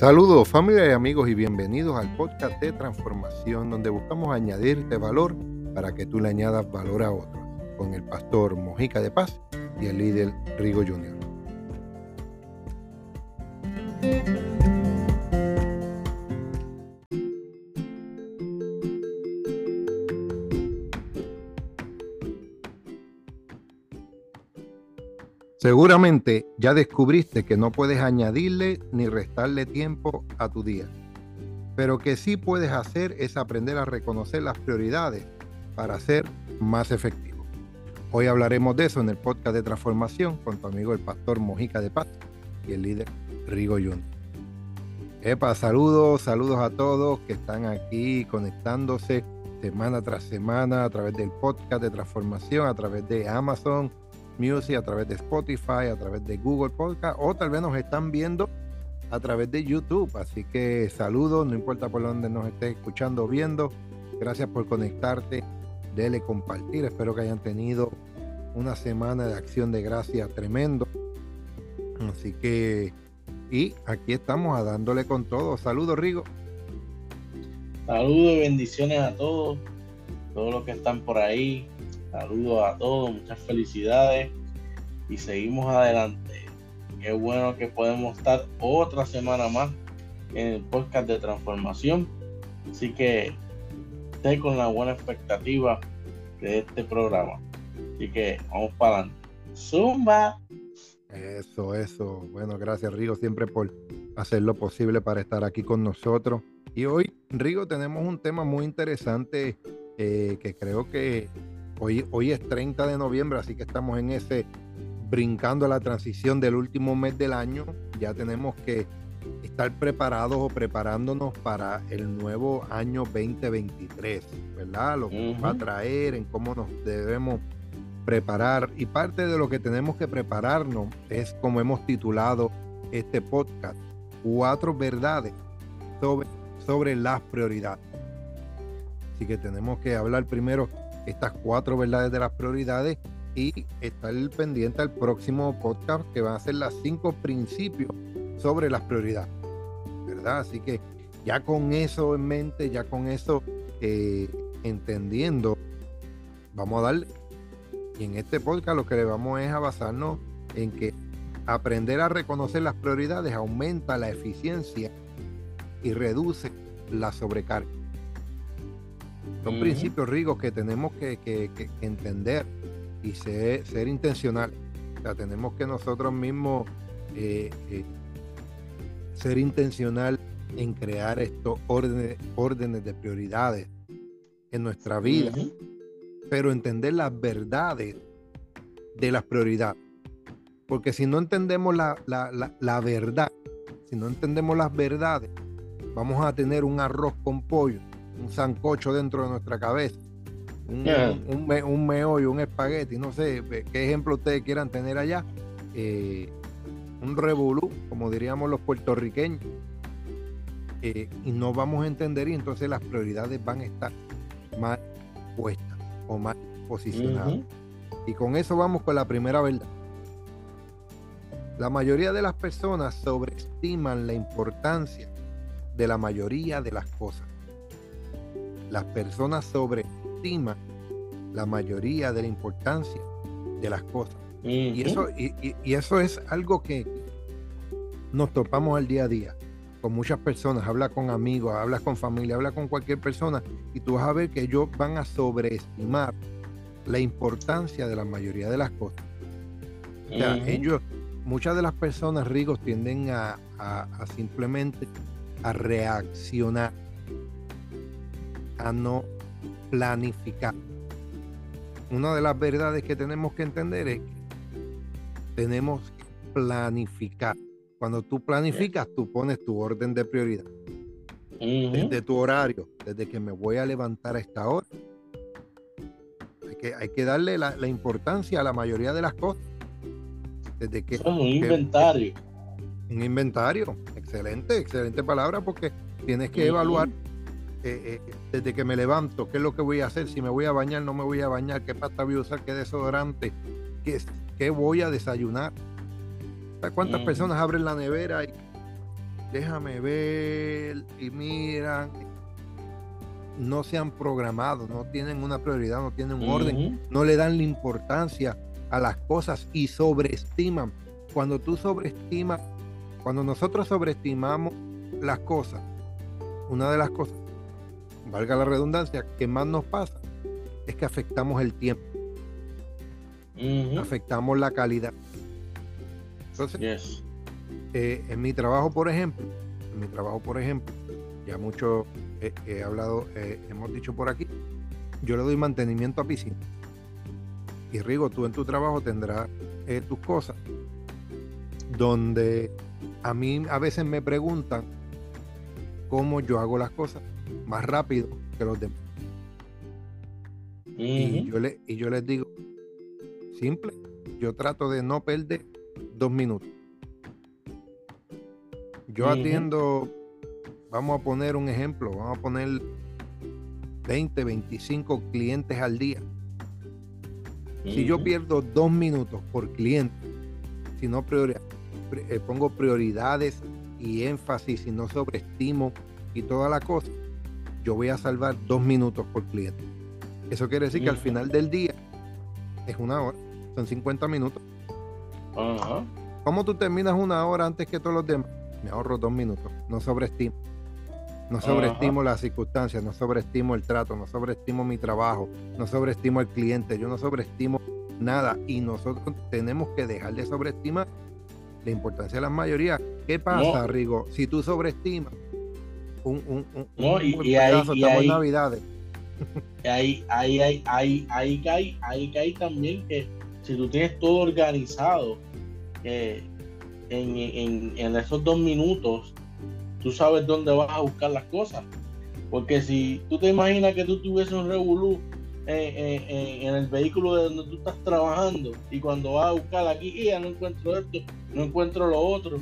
Saludos familia y amigos y bienvenidos al podcast de transformación donde buscamos añadirte valor para que tú le añadas valor a otros con el pastor Mojica de Paz y el líder Rigo Jr. Seguramente ya descubriste que no puedes añadirle ni restarle tiempo a tu día. Pero que sí puedes hacer es aprender a reconocer las prioridades para ser más efectivo. Hoy hablaremos de eso en el podcast de transformación con tu amigo el pastor Mojica de Paz y el líder Rigo Junior. Epa, saludos, saludos a todos que están aquí conectándose semana tras semana a través del podcast de transformación, a través de Amazon, Music, a través de Spotify, a través de Google Podcast o tal vez nos están viendo a través de YouTube. Así que saludos, no importa por dónde nos estés escuchando o viendo. Gracias por conectarte, dele compartir. Espero que hayan tenido una semana de acción de gracias tremendo. Así que, y aquí estamos a dándole con todo. Saludos, Rigo. Saludos y bendiciones a todos, todos los que están por ahí, Saludos a todos, muchas felicidades y seguimos adelante. Qué bueno que podemos estar otra semana más en el podcast de transformación. Así que estoy con la buena expectativa de este programa. Así que vamos para adelante. Zumba. Eso, eso. Bueno, gracias Rigo siempre por hacer lo posible para estar aquí con nosotros. Y hoy, Rigo, tenemos un tema muy interesante eh, que creo que Hoy, es 30 de noviembre, así que estamos en ese brincando la transición del último mes del año. Ya tenemos que estar preparados o preparándonos para el nuevo año 2023, ¿verdad? Lo que va a traer, en cómo nos debemos preparar. Y parte de lo que tenemos que prepararnos es, como hemos titulado este podcast, cuatro verdades sobre, sobre las prioridades. Así que tenemos que hablar primero estas cuatro verdades de las prioridades y estar pendiente al próximo podcast que van a ser las cinco principios sobre las prioridades. ¿Verdad? Así que ya con eso en mente, ya con eso eh, entendiendo, vamos a darle. Y en este podcast lo que le vamos es a basarnos en que aprender a reconocer las prioridades aumenta la eficiencia y reduce la sobrecarga. Son principios ricos que tenemos que, entender y ser, ser intencionales. O sea, tenemos que nosotros mismos eh, eh, ser intencional en crear estos órdenes, órdenes de prioridades en nuestra vida, pero entender las verdades de las prioridades. Porque si no entendemos la, la verdad, si no entendemos las verdades, vamos a tener un arroz con pollo un sancocho dentro de nuestra cabeza, un, un, meollo, un espagueti, no sé qué ejemplo ustedes quieran tener allá, eh, un revolú, como diríamos los puertorriqueños, eh, y no vamos a entender y entonces las prioridades van a estar mal puestas o mal posicionadas. Y con eso vamos con la primera verdad. La mayoría de las personas sobreestiman la importancia de la mayoría de las cosas las personas sobreestiman la mayoría de la importancia de las cosas. y, eso, y, eso es algo que nos topamos al día a día con muchas personas, habla con amigos, hablas con familia, habla con cualquier persona y tú vas a ver que ellos van a sobreestimar la importancia de la mayoría de las cosas. O sea, ellos, muchas de las personas ricos tienden a simplemente a reaccionar a no planificar. Una de las verdades que tenemos que entender es que tenemos que planificar. Cuando tú planificas, tú pones tu orden de prioridad. Desde tu horario, desde que me voy a levantar a esta hora. Hay que, hay que darle la, importancia a la mayoría de las cosas. Desde que, un inventario. Un inventario. Excelente, excelente palabra porque tienes que evaluar eh, eh, desde que me levanto, qué es lo que voy a hacer, si me voy a bañar, no me voy a bañar, qué pasta voy a usar, qué desodorante, qué, qué voy a desayunar. ¿Cuántas personas abren la nevera y déjame ver y miran. No se han programado, no tienen una prioridad, no tienen un orden, no le dan la importancia a las cosas y sobreestiman. Cuando tú sobreestimas, cuando nosotros sobreestimamos las cosas, una de las cosas, valga la redundancia, que más nos pasa es que afectamos el tiempo. Afectamos la calidad. Entonces, eh, en mi trabajo, por ejemplo, en mi trabajo, por ejemplo, ya mucho he hablado, eh, hemos dicho por aquí, yo le doy mantenimiento a piscina. Y Rigo, tú en tu trabajo tendrás eh, tus cosas, donde a mí a veces me preguntan cómo yo hago las cosas más rápido que los demás. y, yo le, y yo les digo, simple, yo trato de no perder dos minutos. Yo atiendo, vamos a poner un ejemplo, vamos a poner 20, 25 clientes al día. Si yo pierdo dos minutos por cliente, si no eh, pongo prioridades y énfasis y no sobreestimo y toda la cosa, yo voy a salvar dos minutos por cliente. Eso quiere decir que al final del día es una hora, son 50 minutos. Ajá. ¿Cómo tú terminas una hora antes que todos los demás? Me ahorro dos minutos, no sobreestimo. No sobreestimo las circunstancias, no sobreestimo el trato, no sobreestimo mi trabajo, no sobreestimo al cliente, yo no sobreestimo nada. Y nosotros tenemos que dejar de sobreestimar la importancia de la mayoría. ¿Qué pasa, Rigo? Si tú sobreestimas un, un, un, no, y, y estamos en Navidades. Ahí, ahí, ahí, ahí, ahí, cae, ahí cae también que si tú tienes todo organizado eh, en, en, en esos dos minutos, tú sabes dónde vas a buscar las cosas. Porque si tú te imaginas que tú tuvieses un revolú en el vehículo de donde tú estás trabajando y cuando vas a buscar aquí, ya no encuentro esto, no encuentro lo otro,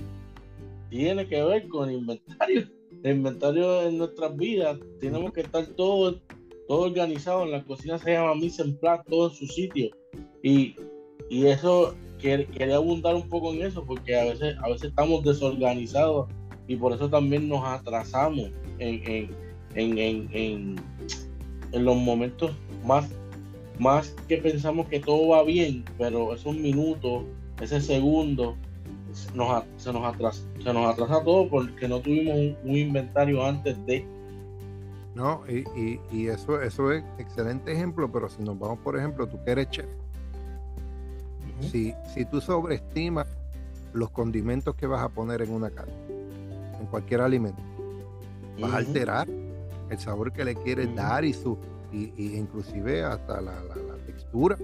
tiene que ver con inventario. El inventario en nuestras vidas, tenemos que estar todo, todo organizado. En la cocina se llama mise en place, todo en su sitio. Y, y eso, quería abundar un poco en eso, porque a veces, a veces estamos desorganizados y por eso también nos atrasamos en, en, los momentos más, más que pensamos que todo va bien, pero esos minutos, ese segundo, nos, se, nos atrasa, se nos atrasa todo porque no tuvimos un, inventario antes de. No, y, y, eso, eso es excelente ejemplo, pero si nos vamos, por ejemplo, tú que eres chef, si, si tú sobreestimas los condimentos que vas a poner en una carne, en cualquier alimento. Vas a alterar el sabor que le quieres dar y su y, inclusive hasta la, textura.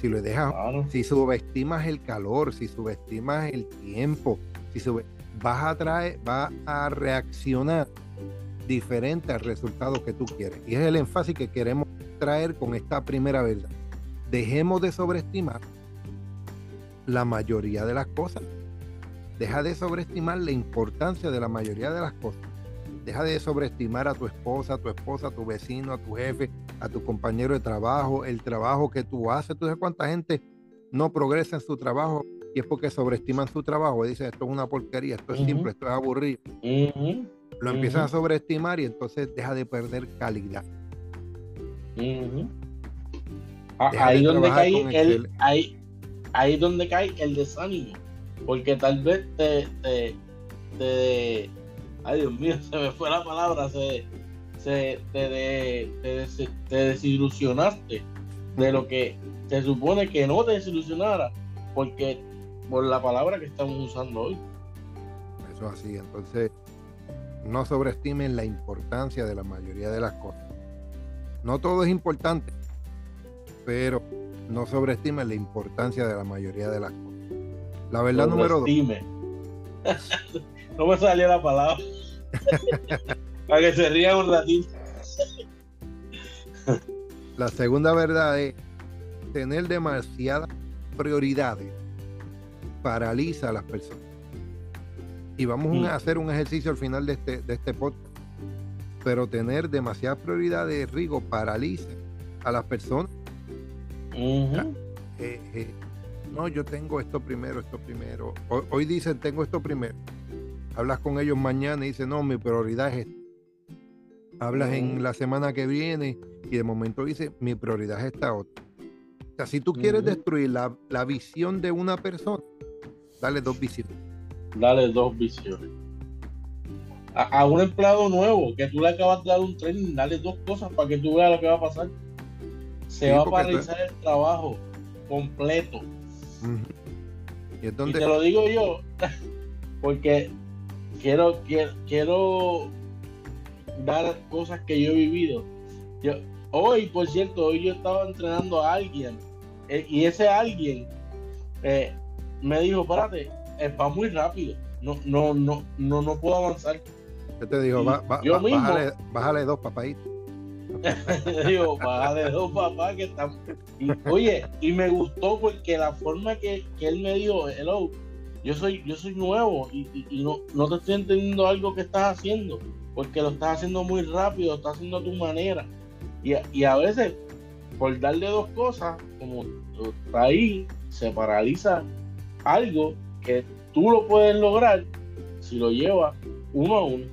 Si lo dejas, si subestimas el calor, si subestimas el tiempo, si sube, vas a traer, vas a reaccionar diferente al resultado que tú quieres. Y es el énfasis que queremos traer con esta primera verdad. Dejemos de sobreestimar la mayoría de las cosas. Deja de sobreestimar la importancia de la mayoría de las cosas. Deja de sobreestimar a tu esposa, a tu esposa, a tu vecino, a tu jefe, a tu compañero de trabajo, el trabajo que tú haces. ¿Tú sabes cuánta gente no progresa en su trabajo y es porque sobreestiman su trabajo? Y dicen, esto es una porquería, esto es simple, esto es aburrido. Lo empiezan a sobreestimar y entonces deja de perder calidad. ahí, donde cae el, ahí, ahí donde cae el desánimo porque tal vez te, te, ay Dios mío, se me fue la palabra, se, se te, te, desilusionaste de lo que se supone que no te desilusionara, porque por la palabra que estamos usando hoy. Eso así, entonces no sobreestimen la importancia de la mayoría de las cosas. No todo es importante, pero no sobreestimen la importancia de la mayoría de las cosas. La verdad número dos. no me salió la palabra. Para que se ría un ratito. la segunda verdad es tener demasiadas prioridades paraliza a las personas. Y vamos a mm. hacer un ejercicio al final de este, de este podcast. Pero tener demasiadas prioridades, Rigo, paraliza a las personas no, yo tengo esto primero, esto primero. Hoy, dicen, tengo esto primero. Hablas con ellos mañana y dices, no, mi prioridad es esta. Hablas en Mm. la semana que viene y de momento dices, mi prioridad es esta otra. O sea, si tú quieres destruir la, la visión de una persona, dale dos visiones. Dale dos visiones. A, a un empleado nuevo que tú le acabas de dar un training, dale dos cosas para que tú veas lo que va a pasar. Se Sí, va a tú- paralizar el trabajo completo. Y es Y te lo digo yo, porque quiero, quiero, quiero dar cosas que yo he vivido. Yo, hoy, por cierto, hoy yo estaba entrenando a alguien eh, y ese alguien eh, me dijo, espérate, eh, va muy rápido, no, no, no, no, no puedo avanzar. yo te digo, y "Va- va- yo va- mismo- bájale, bájale dos papaditos. digo, baja de dos papás que están. Y, oye, y me gustó porque la forma que, que él me dijo, hello, yo soy, yo soy nuevo y, y- no, no te estoy entendiendo algo que estás haciendo, porque lo estás haciendo muy rápido, lo estás haciendo a tu manera. Y, a- y a veces, por darle dos cosas, como tú estás ahí, se paraliza algo que tú lo puedes lograr si lo llevas uno a uno.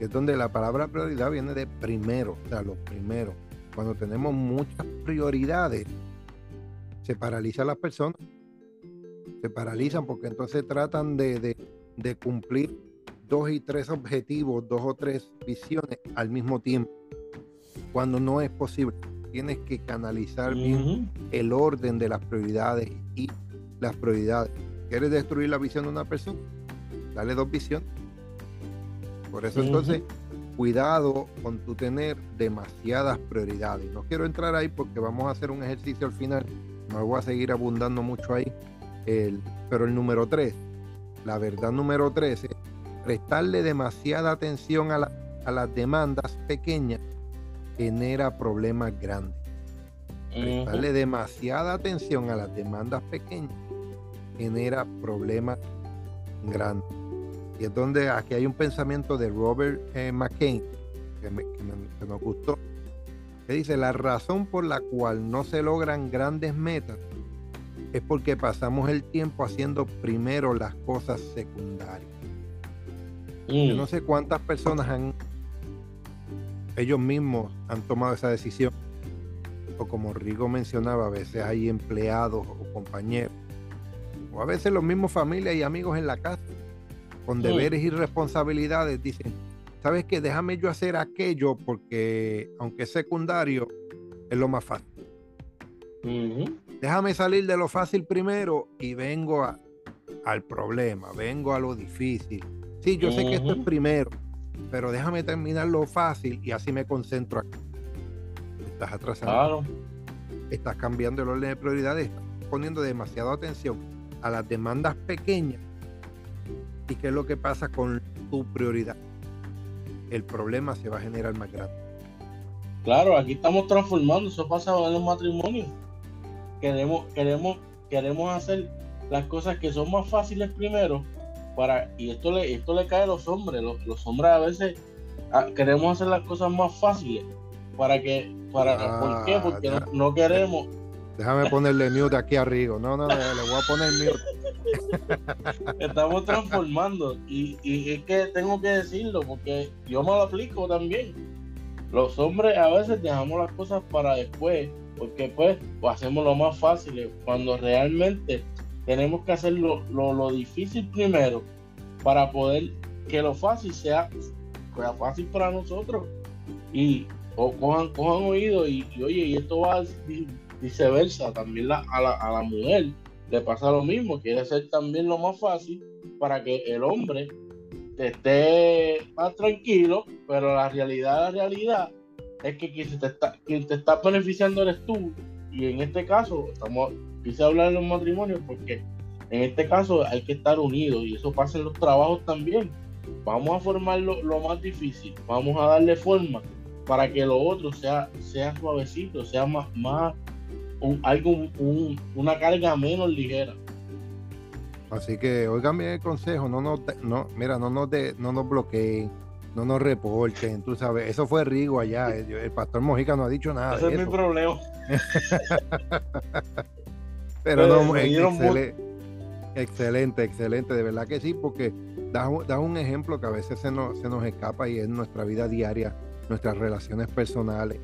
es donde la palabra prioridad viene de primero, o sea, lo primero. Cuando tenemos muchas prioridades, se paralizan las personas. Se paralizan porque entonces tratan de, de- de cumplir dos y tres objetivos, dos o tres visiones al mismo tiempo. Cuando no es posible, tienes que canalizar bien el orden de las prioridades y las prioridades. ¿Quieres destruir la visión de una persona? Dale dos visiones. Por eso entonces, cuidado con tu tener demasiadas prioridades. No quiero entrar ahí porque vamos a hacer un ejercicio al final. No voy a seguir abundando mucho ahí. El- pero el número tres, la verdad número tres es prestarle demasiada atención a, la- a las demandas pequeñas genera problemas grandes prestarle demasiada atención a las demandas pequeñas genera problemas grandes. Y es donde aquí hay un pensamiento de Robert eh, McCain que, me- que me- que nos gustó, que dice, la razón por la cual no se logran grandes metas es porque pasamos el tiempo haciendo primero las cosas secundarias. Yo Mm. no sé cuántas personas han, ellos mismos han tomado esa decisión. O como Rigo mencionaba, a veces hay empleados o compañeros, o a veces los mismos familias y amigos en la casa, con Sí. deberes y responsabilidades, dicen, ¿sabes qué? Déjame yo hacer aquello porque, aunque es secundario, es lo más fácil. Déjame salir de lo fácil primero y vengo a- al problema, vengo a lo difícil. Sí, yo sé que esto es primero, pero déjame terminar lo fácil y así me concentro aquí. Estás atrasando, Claro. estás cambiando el orden de prioridades, estás poniendo demasiada atención a las demandas pequeñas. ¿Y qué es lo que pasa con tu prioridad? El problema se va a generar más grande. Claro, aquí estamos transformando, eso pasa en los matrimonios. Queremos, queremos, queremos hacer las cosas que son más fáciles primero para, y esto le, esto le cae a los hombres, los, los hombres a veces ah, queremos hacer las cosas más fáciles para que, para, ¿por qué? Ah, Porque no, no queremos, Déjame ponerle mute aquí a Rigo. No, no, no, le voy a poner mute. estamos transformando y, y es que tengo que decirlo porque yo me lo aplico también. Los hombres a veces dejamos las cosas para después porque pues, pues hacemos lo más fácil cuando realmente tenemos que hacer lo, lo- lo difícil primero para poder que lo fácil sea, fácil para nosotros. Y o cojan, cojan oído y, oye y esto va vi- viceversa también a, la, a la mujer le pasa lo mismo quiere hacer también lo más fácil para que el hombre esté más tranquilo pero la realidad la realidad es que quien, te está, quien te está beneficiando eres tú. Y en este caso estamos quise hablar de los matrimonios porque en este caso hay que estar unidos y eso pasa en los trabajos también. Vamos a formar lo, más difícil vamos a darle forma para que lo otro sea sea suavecito sea más más un, algo un- un- una carga menos ligera. Así que oigan bien el consejo, no nos, no, mira, no nos, de- no nos bloqueen, no nos reporten, tú sabes, eso fue Rigo allá, el, el pastor Mojica no ha dicho nada ese es mi problema. Pero me- no, me ex- dieron mu- excele- Excelente, excelente, de verdad que sí, porque das, un ejemplo que a veces se nos, se nos escapa y es nuestra vida diaria, nuestras relaciones personales,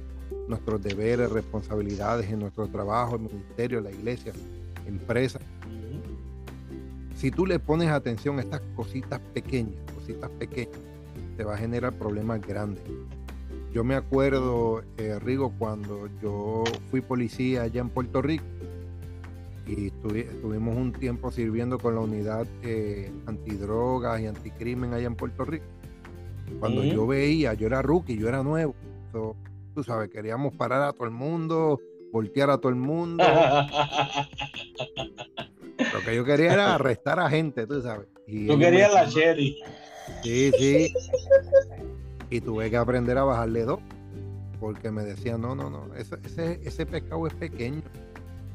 nuestros deberes, responsabilidades en nuestro trabajo, el ministerio, la iglesia, empresa. Si tú le pones atención a estas cositas pequeñas, cositas pequeñas, te va a generar problemas grandes. Yo me acuerdo, eh, Rigo, cuando yo fui policía allá en Puerto Rico, y estuvimos un tiempo sirviendo con la unidad eh, antidrogas y anticrimen allá en Puerto Rico. Cuando yo veía, yo era rookie, yo era nuevo, tú sabes, queríamos parar a todo el mundo, voltear a todo el mundo. Lo que yo quería era arrestar a gente, tú sabes. Y tú querías la Sherry. Sí, sí. Y tuve que aprender a bajarle dos, porque me decían, no, no, no, ese, ese, ese pescado es pequeño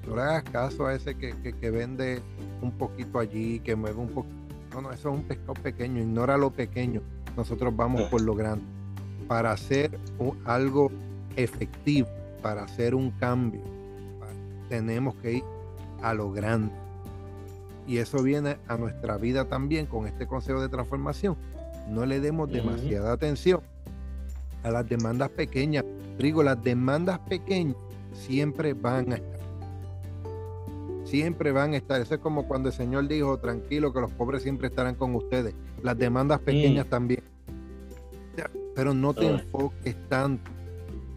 no le hagas caso a ese que, vende un poquito allí, que mueve un poquito. No, no, eso es un pescado pequeño, ignora lo pequeño. Nosotros vamos por lo grande. Para hacer algo efectivo, para hacer un cambio, tenemos que ir a lo grande. Y eso viene a nuestra vida también con este consejo de transformación. No le demos demasiada atención a las demandas pequeñas. Digo, las demandas pequeñas siempre van a estar siempre van a estar. Eso es como cuando el Señor dijo, tranquilo, que los pobres siempre estarán con ustedes. Las demandas pequeñas también. Pero no te enfoques tanto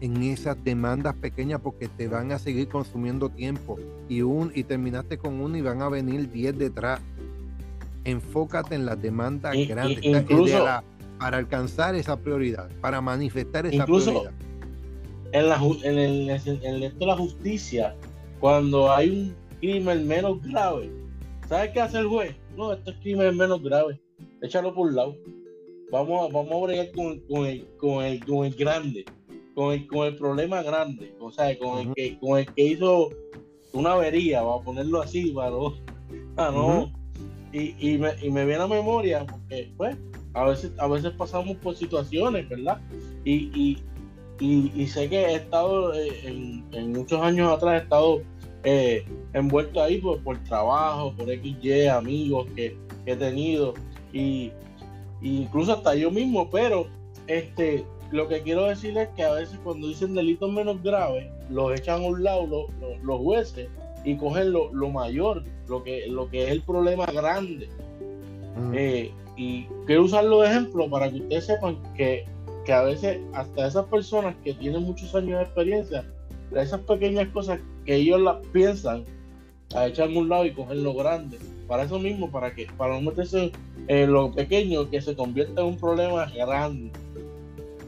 en esas demandas pequeñas porque te van a seguir consumiendo tiempo y, un, y terminaste con uno y van a venir 10 detrás. Enfócate en las demandas grandes para alcanzar esa prioridad, para manifestar esa prioridad. En, la, en, el, en de la justicia, cuando hay un crimen menos grave. ¿Sabes qué hace el juez? No, este es crimen menos grave. Échalo por un lado. Vamos a, vamos a bregar con, con, el, con, el, con el grande, con el, con el problema grande, o sea, con, el que, con el que hizo una avería, vamos a ponerlo así, para no. no y, y, me, y me viene a memoria, porque, pues, a veces, a veces pasamos por situaciones, ¿verdad? Y, y, y, sé que he estado, eh, en, en, muchos años atrás, he estado eh, envuelto ahí por, por, trabajo, por XY, amigos que, he tenido, y, incluso hasta yo mismo, pero este, lo que quiero decir es que a veces cuando dicen delitos menos graves, los echan a un lado los, jueces y cogen lo, mayor, lo que, lo que es el problema grande. Mm. Eh, y quiero usarlo de ejemplo para que ustedes sepan que, que a veces hasta esas personas que tienen muchos años de experiencia, esas pequeñas cosas que ellos las piensan a echar un lado y coger lo grande. Para eso mismo, para que para no meterse en lo pequeño que se convierta en un problema grande.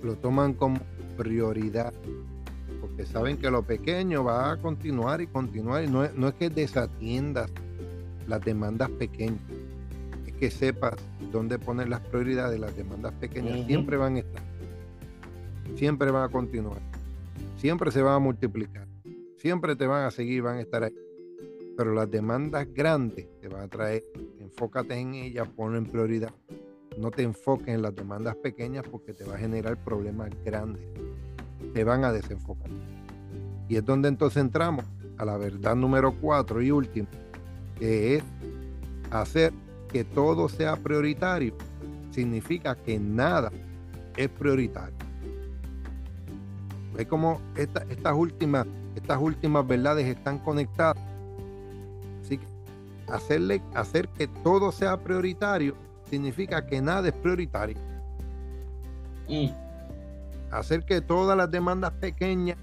Lo toman como prioridad, porque saben que lo pequeño va a continuar y continuar. Y no es, no es que desatiendas las demandas pequeñas, es que sepas dónde poner las prioridades. Las demandas pequeñas siempre van a estar, siempre van a continuar siempre se van a multiplicar, siempre te van a seguir, van a estar ahí. Pero las demandas grandes te van a traer, enfócate en ellas, ponlo en prioridad. No te enfoques en las demandas pequeñas porque te va a generar problemas grandes. Te van a desenfocar. Y es donde entonces entramos a la verdad número cuatro y última, que es hacer que todo sea prioritario. Significa que nada es prioritario. Es como estas, últimas, estas últimas verdades están conectadas. Así que hacerle, hacer que todo sea prioritario significa que nada es prioritario. Y hacer que todas las demandas pequeñas,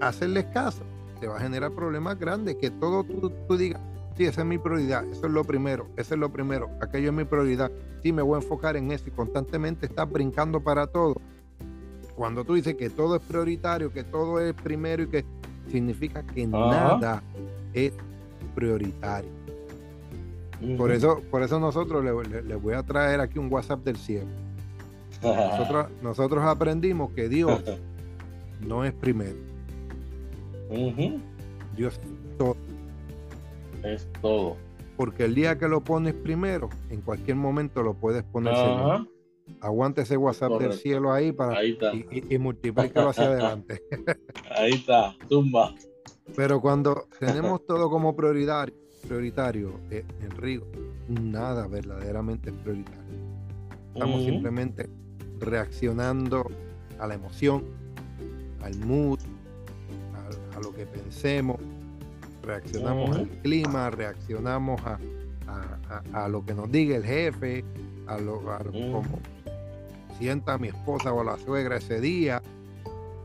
hacerles caso, te va a generar problemas grandes. Que todo tú, tú digas, sí, esa es mi prioridad, eso es lo primero, eso es lo primero, aquello es mi prioridad. Sí, me voy a enfocar en eso y constantemente estás brincando para todo cuando tú dices que todo es prioritario, que todo es primero y que significa que nada es prioritario. Por eso, por eso nosotros les voy a traer aquí un WhatsApp del cielo. Nosotros, nosotros aprendimos que Dios no es primero. Dios es todo. Es todo. Porque el día que lo pones primero, en cualquier momento lo puedes poner segundo aguante ese WhatsApp del cielo ahí para y, y, multiplícalo hacia adelante. ahí está, tumba. Pero cuando tenemos todo como prioritario, prioritario, eh, Enrico, nada verdaderamente es prioritario. Estamos simplemente reaccionando a la emoción, al mood, a, lo que pensemos, reaccionamos al clima, reaccionamos a, a, lo que nos diga el jefe, a lo, como sienta mi esposa o la suegra ese día.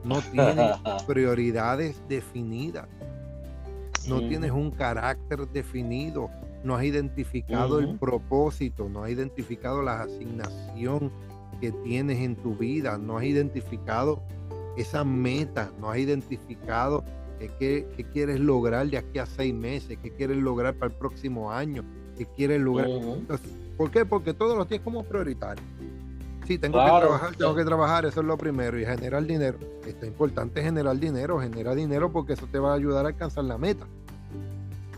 No tienes prioridades definidas. No tienes un carácter definido. No has identificado el propósito. No has identificado la asignación que tienes en tu vida. No has identificado esa meta. No has identificado qué, quieres lograr de aquí a seis meses. Qué quieres lograr para el próximo año. Qué quieres lograr. ¿Por qué? Porque todos los tienes como prioritario. Sí, tengo que trabajar, tengo que trabajar, eso es lo primero. Y generar dinero. Está importante generar dinero, genera dinero porque eso te va a ayudar a alcanzar la meta.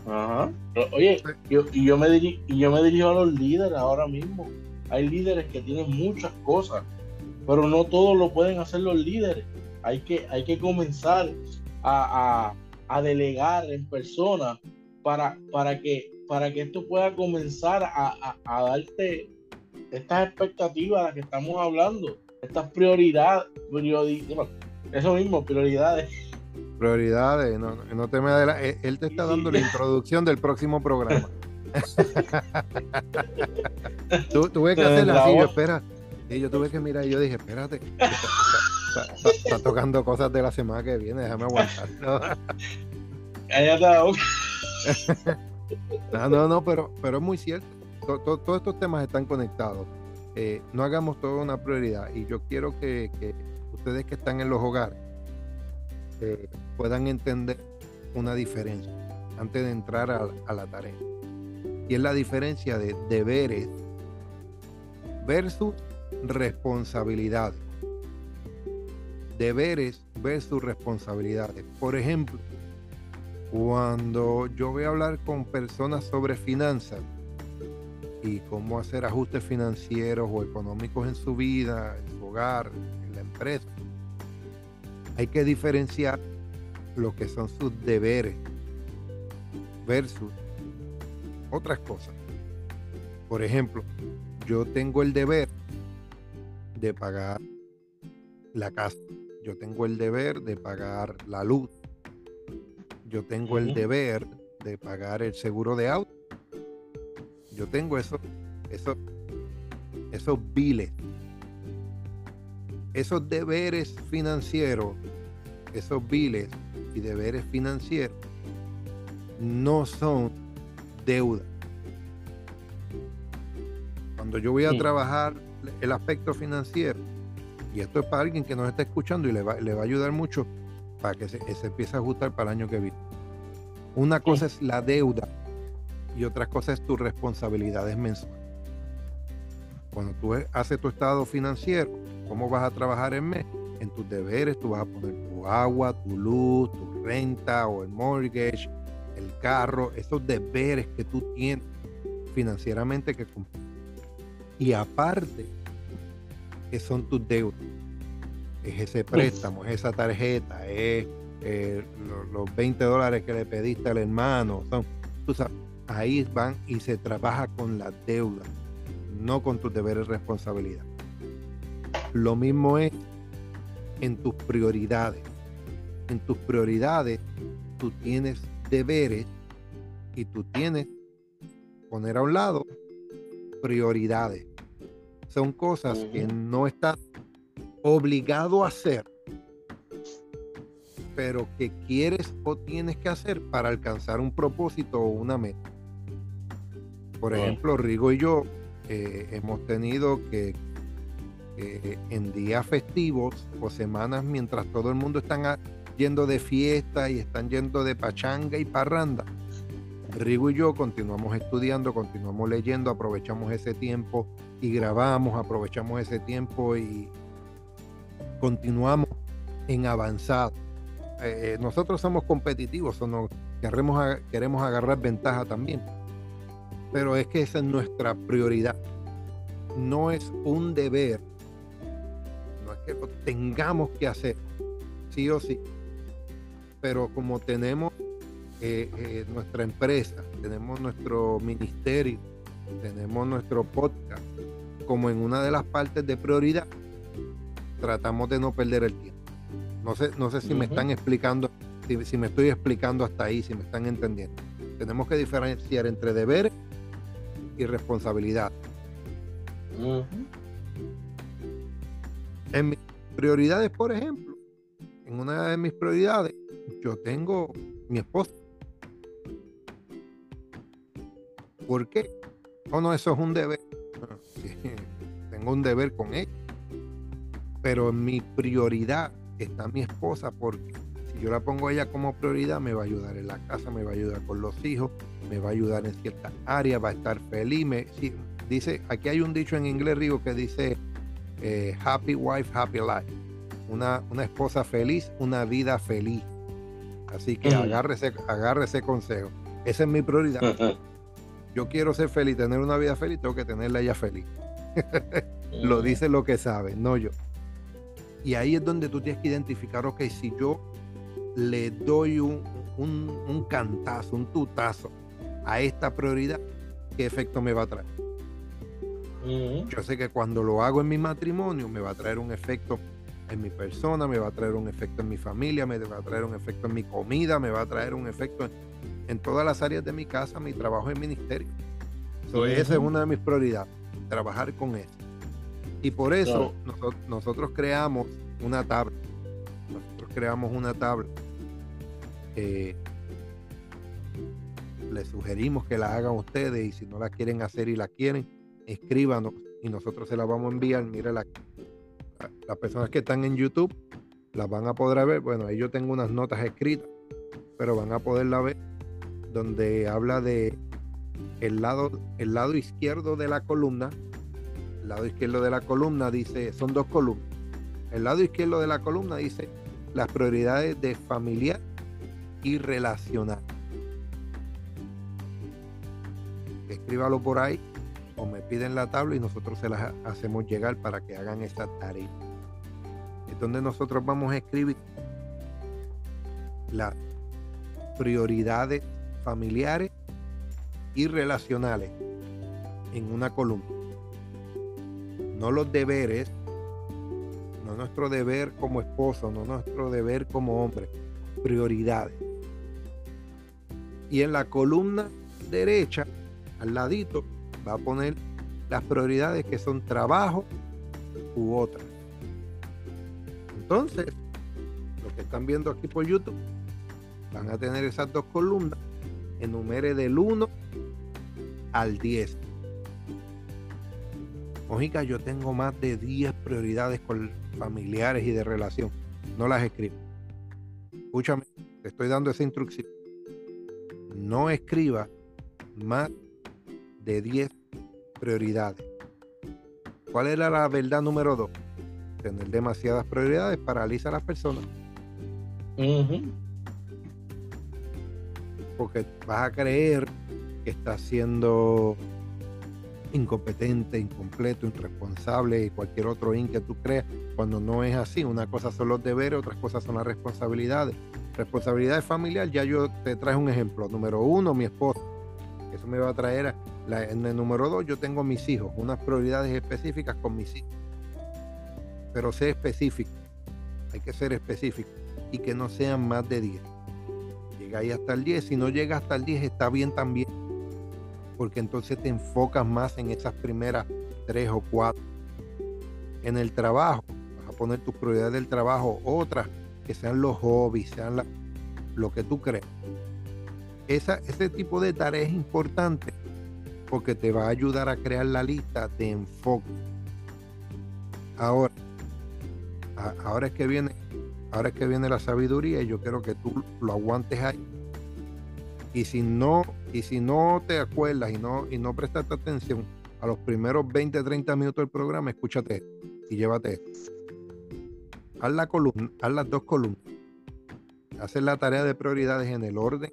Ajá. Oye, yo, y, yo me dirijo, y yo me dirijo a los líderes ahora mismo. Hay líderes que tienen muchas cosas, pero no todos lo pueden hacer los líderes. Hay que, hay que comenzar a, delegar en persona para, para, que, para que esto pueda comenzar a, a darte estas expectativas de las que estamos hablando, estas prioridades, eso mismo, prioridades. Prioridades, no, no te me adelantes. Él te está dando la introducción del próximo programa. tuve que hacer así, yo, espera. Y yo tuve que mirar y yo dije, espérate, está, tocando cosas de la semana que viene, déjame aguantar. no, no, no, pero, pero es muy cierto todos estos temas están conectados. Eh, no hagamos todo una prioridad y yo quiero que, ustedes que están en los hogares eh, puedan entender una diferencia antes de entrar a, la tarea. Y es la diferencia de deberes versus responsabilidades. Deberes versus responsabilidades. Por ejemplo, cuando yo voy a hablar con personas sobre finanzas, y cómo hacer ajustes financieros o económicos en su vida, en su hogar, en la empresa. Hay que diferenciar lo que son sus deberes versus otras cosas. Por ejemplo, yo tengo el deber de pagar la casa. Yo tengo el deber de pagar la luz. Yo tengo el deber de pagar el seguro de auto yo tengo esos, esos, esos biles, esos deberes financieros, esos biles y deberes financieros no son deuda. Cuando yo voy a trabajar el aspecto financiero, y esto es para alguien que nos está escuchando y le va, le va a ayudar mucho para que se, se, empiece a ajustar para el año que viene. Una cosa es la deuda y otra cosa es tu responsabilidades mensuales. Cuando tú haces tu estado financiero, ¿cómo vas a trabajar en mes? En tus deberes tú vas a poner tu agua, tu luz, tu renta o el mortgage, el carro, esos deberes que tú tienes financieramente que cumplir. Y aparte, que son tus deudas. Es ese préstamo, es esa tarjeta, es eh, los, 20 dólares que le pediste al hermano. Son, tú sabes, ahí van y se trabaja con la deuda, no con tus deberes y responsabilidad. Lo mismo es en tus prioridades. En tus prioridades tú tienes deberes y tú tienes poner a un lado prioridades. Son cosas que no estás obligado a hacer, pero que quieres o tienes que hacer para alcanzar un propósito o una meta. Por ejemplo, Rigo y yo eh, hemos tenido que en días festivos o semanas mientras todo el mundo está yendo de fiesta y están yendo de pachanga y parranda, Rigo y yo continuamos estudiando, continuamos leyendo, aprovechamos ese tiempo y grabamos, aprovechamos ese tiempo y continuamos en avanzado. Eh, eh, nosotros somos competitivos, o queremos, queremos agarrar ventaja también pero es que esa es nuestra prioridad. No es un deber, no es que lo tengamos que hacer, sí o sí, pero como tenemos eh, eh, nuestra empresa, tenemos nuestro ministerio, tenemos nuestro podcast como en una de las partes de prioridad, tratamos de no perder el tiempo. No sé, no sé si me están explicando, si, me estoy explicando hasta ahí, si me están entendiendo. Tenemos que diferenciar entre deber y responsabilidad. En mis prioridades, por ejemplo, en una de mis prioridades, yo tengo mi esposa. ¿Por qué? No, eso es un deber. tengo un deber con ella. Pero en mi prioridad está mi esposa porque si yo la pongo a ella como prioridad, me va a ayudar en la casa, me va a ayudar con los hijos, me va a ayudar en ciertas áreas, va a estar feliz. Me, dice, aquí hay un dicho en inglés, Rigo, que dice eh, happy wife, happy life. Una, una, esposa feliz, una vida feliz. Así que agárrese, agárrese consejo. Esa es mi prioridad. Yo quiero ser feliz, tener una vida feliz, tengo que tenerla ella feliz. lo dice lo que sabe, no yo. Y ahí es donde tú tienes que identificar, ok, si yo le doy un, un cantazo, un tutazo a esta prioridad, ¿qué efecto me va a traer? Yo sé que cuando lo hago en mi matrimonio me va a traer un efecto en mi persona, me va a traer un efecto en mi familia, me va a traer un efecto en mi comida, me va a traer un efecto en, todas las áreas de mi casa, mi trabajo en ministerio. Esa es una de mis prioridades, trabajar con eso. Y por eso nosotros, creamos una tabla. Creamos una tabla. Eh, les sugerimos que la hagan ustedes y si no la quieren hacer y la quieren, escríbanos y nosotros se la vamos a enviar. Mire, la, las personas que están en YouTube las van a poder ver. Bueno, ahí yo tengo unas notas escritas, pero van a poderla ver donde habla de el lado, el lado izquierdo de la columna el lado izquierdo de la columna dice, son dos columnas. El lado izquierdo de la columna dice las prioridades de familiar y relacional. Escríbalo por ahí o me piden la tabla y nosotros se las hacemos llegar para que hagan esa tarea. Es donde nosotros vamos a escribir las prioridades familiares y relacionales en una columna no los deberes, nuestro deber como esposo, no nuestro deber como hombre, prioridades. Y en la columna derecha, al ladito, va a poner las prioridades que son trabajo u otras. Entonces, lo que están viendo aquí por YouTube, van a tener esas dos columnas, enumere del 1 al 10. Mojica, yo tengo más de 10 prioridades con familiares y de relación. No las escribo. Escúchame, te estoy dando esa instrucción. No escriba más de 10 prioridades. ¿Cuál era la verdad número 2? Tener demasiadas prioridades paraliza a las personas. Porque vas a creer que está haciendo incompetente, incompleto, irresponsable y cualquier otro in que tú creas, cuando no es así. Una cosa son los deberes, otras cosas son las responsabilidades. Responsabilidades familiar, ya yo te traje un ejemplo. Número uno, mi esposa. Eso me va a traer, la, en el número dos, yo tengo mis hijos, unas prioridades específicas con mis hijos. Pero sé específico, hay que ser específico y que no sean más de 10. Llega ahí hasta el 10, si no llega hasta el 10 está bien también porque entonces te enfocas más en esas primeras tres o cuatro. En el trabajo, vas a poner tus prioridades del trabajo, otras que sean los hobbies, sean lo que tú crees. Ese tipo de tarea es importante porque te va a ayudar a crear la lista de enfoque. Ahora, ahora es que viene, ahora es que viene la sabiduría y yo quiero que tú lo aguantes ahí y si no, y si no te acuerdas y no, y no prestaste atención a los primeros 20, 30 minutos del programa, escúchate y llévate esto. Haz la columna, haz las dos columnas. Hacer la tarea de prioridades en el orden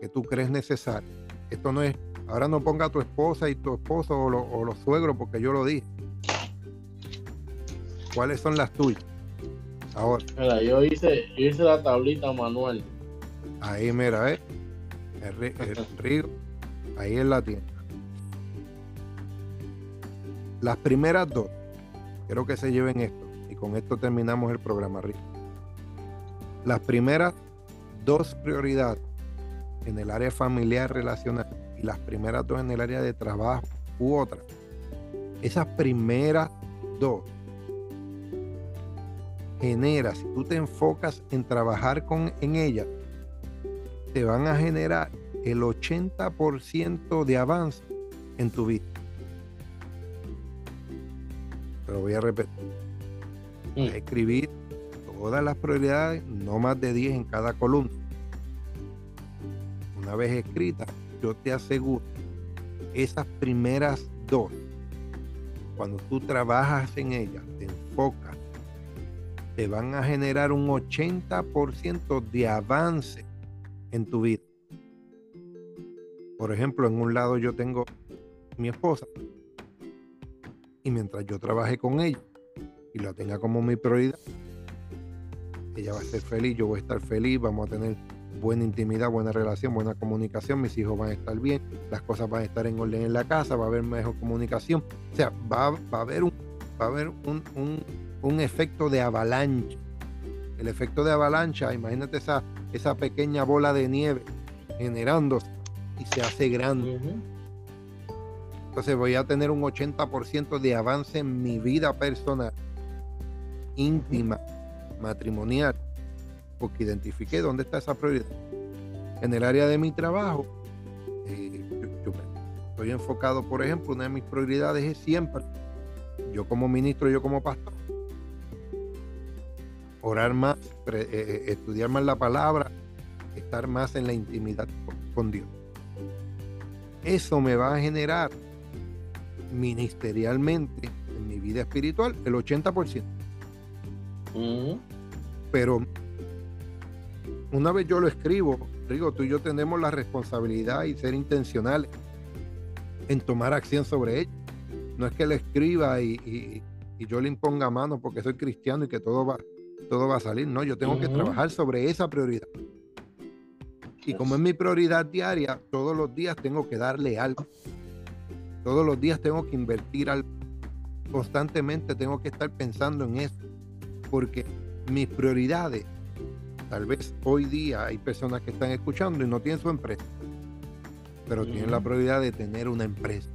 que tú crees necesario. Esto no es, ahora no ponga a tu esposa y tu esposo o, los suegros porque yo lo dije. ¿Cuáles son las tuyas? Ahora. Mira, yo hice, yo hice la tablita manual. Ahí, mira, ¿eh? Rigo, ahí en la tienda. Las primeras dos, quiero que se lleven esto, y con esto terminamos el programa, Rigo. Las primeras dos prioridades en el área familiar relacional y las primeras dos en el área de trabajo u otra. Esas primeras dos genera, si tú te enfocas en trabajar con, en ellas, te van a generar el 80% de avance en tu vida. Pero voy a repetir. Mm. escribir todas las prioridades, no más de 10 en cada columna. Una vez escrita, yo te aseguro, esas primeras dos, cuando tú trabajas en ellas, te enfocas, te van a generar un 80% de avance en tu vida. Por ejemplo, en un lado yo tengo mi esposa y mientras yo trabaje con ella y la tenga como mi prioridad, ella va a ser feliz, yo voy a estar feliz, vamos a tener buena intimidad, buena relación, buena comunicación, mis hijos van a estar bien, las cosas van a estar en orden en la casa, va a haber mejor comunicación. O sea, va, a haber un, va a haber un, efecto de avalancha. El efecto de avalancha, imagínate esa, esa pequeña bola de nieve generándose y se hace grande. Entonces voy a tener un 80% de avance en mi vida personal, íntima, matrimonial, porque identifiqué dónde está esa prioridad. En el área de mi trabajo, eh, yo, estoy enfocado, por ejemplo, una de mis prioridades es siempre, yo como ministro, yo como pastor, orar más, eh, eh, estudiar más la palabra, estar más en la intimidad con Dios. Eso me va a generar ministerialmente en mi vida espiritual el 80%. Pero una vez yo lo escribo, digo, tú y yo tenemos la responsabilidad y ser intencionales en tomar acción sobre ello. No es que lo escriba y, yo le imponga mano porque soy cristiano y que todo va, todo va a salir. No, yo tengo que trabajar sobre esa prioridad. Y como es mi prioridad diaria, todos los días tengo que darle algo. Todos los días tengo que invertir algo. Constantemente tengo que estar pensando en eso. Porque mis prioridades Tal vez hoy día hay personas que están escuchando y no tienen su empresa, pero tienen la prioridad de tener una empresa.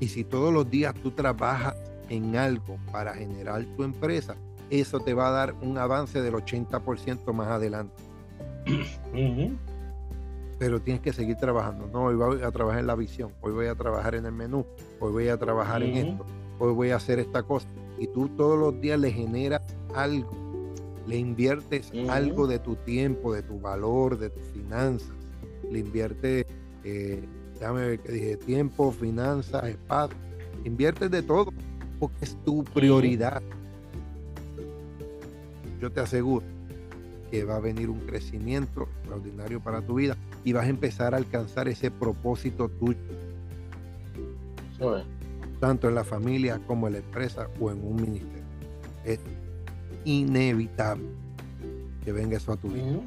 Y si todos los días tú trabajas en algo para generar tu empresa, eso te va a dar un avance del 80% más adelante. Pero tienes que seguir trabajando. No, hoy voy a trabajar en la visión, hoy voy a trabajar en el menú, hoy voy a trabajar en esto, hoy voy a hacer esta cosa. Y tú todos los días le generas algo, le inviertes algo de tu tiempo, de tu valor, de tus finanzas, le inviertes, eh, déjame que dije, tiempo, finanzas, espacio, inviertes de todo, porque es tu prioridad. Yo te aseguro que va a venir un crecimiento extraordinario para tu vida y vas a empezar a alcanzar ese propósito tuyo. Tanto en la familia como en la empresa o en un ministerio inevitable que venga eso a tu vida.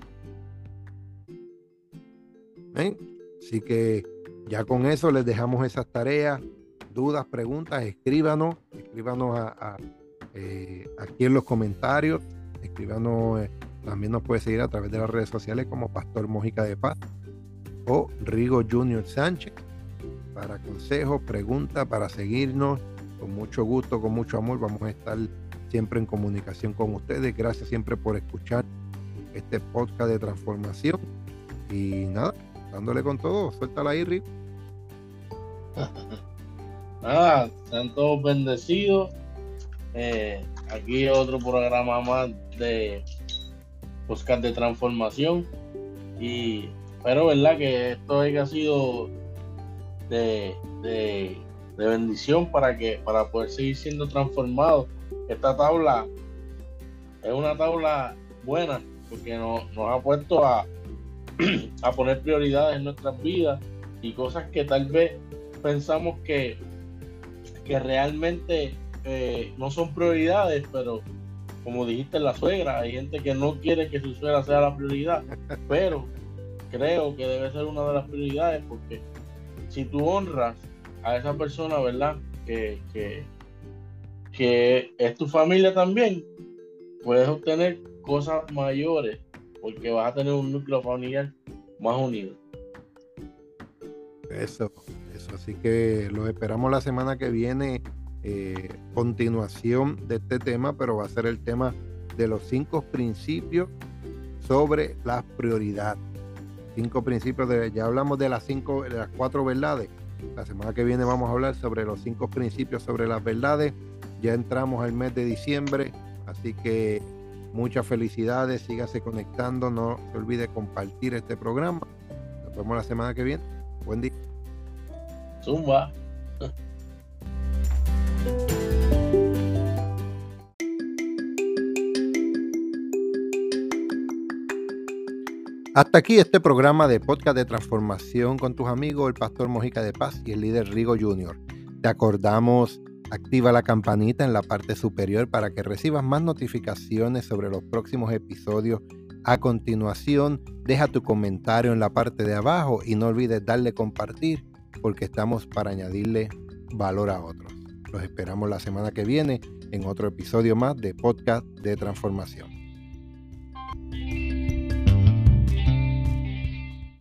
Así que ya con eso les dejamos esas tareas, dudas, preguntas, escríbanos, escríbanos a, eh, aquí en los comentarios, escríbanos, eh, también nos puede seguir a través de las redes sociales como Pastor Mojica de Paz o Rigo Junior Sánchez para consejos, preguntas, para seguirnos. Con mucho gusto, con mucho amor, vamos a estar siempre en comunicación con ustedes. Gracias siempre por escuchar este podcast de transformación. Y nada, dándole con todo, suéltala ahí, Rick. nada, sean todos bendecidos. Eh, aquí otro programa más de podcast de transformación. Y pero verdad que esto haya sido de, de, de bendición para que para poder seguir siendo transformados esta tabla es una tabla buena porque nos, ha puesto a, a poner prioridades en nuestras vidas y cosas que tal vez pensamos que, que realmente eh, no son prioridades, pero como dijiste, la suegra. Hay gente que no quiere que su suegra sea la prioridad, pero creo que debe ser una de las prioridades porque si tú honras a esa persona, ¿verdad? Que, que, que es tu familia también, puedes obtener cosas mayores porque vas a tener un núcleo familiar más unido. Eso, Así que los esperamos la semana que viene. Eh, continuación de este tema, pero va a ser el tema de los cinco principios sobre las prioridades. Cinco principios de, ya hablamos de las cinco, de las cuatro verdades. La semana que viene vamos a hablar sobre los cinco principios sobre las verdades. Ya entramos al mes de diciembre, así que muchas felicidades, sígase conectando, no se olvide compartir este programa. Nos vemos la semana que viene. Buen día. Zumba. Hasta aquí este programa de podcast de transformación con tus amigos, el pastor Mojica de Paz y el líder Rigo Jr. Te acordamos, activa la campanita en la parte superior para que recibas más notificaciones sobre los próximos episodios. A continuación, deja tu comentario en la parte de abajo y no olvides darle compartir porque estamos para añadirle valor a otros. Los esperamos la semana que viene en otro episodio más de podcast de transformación.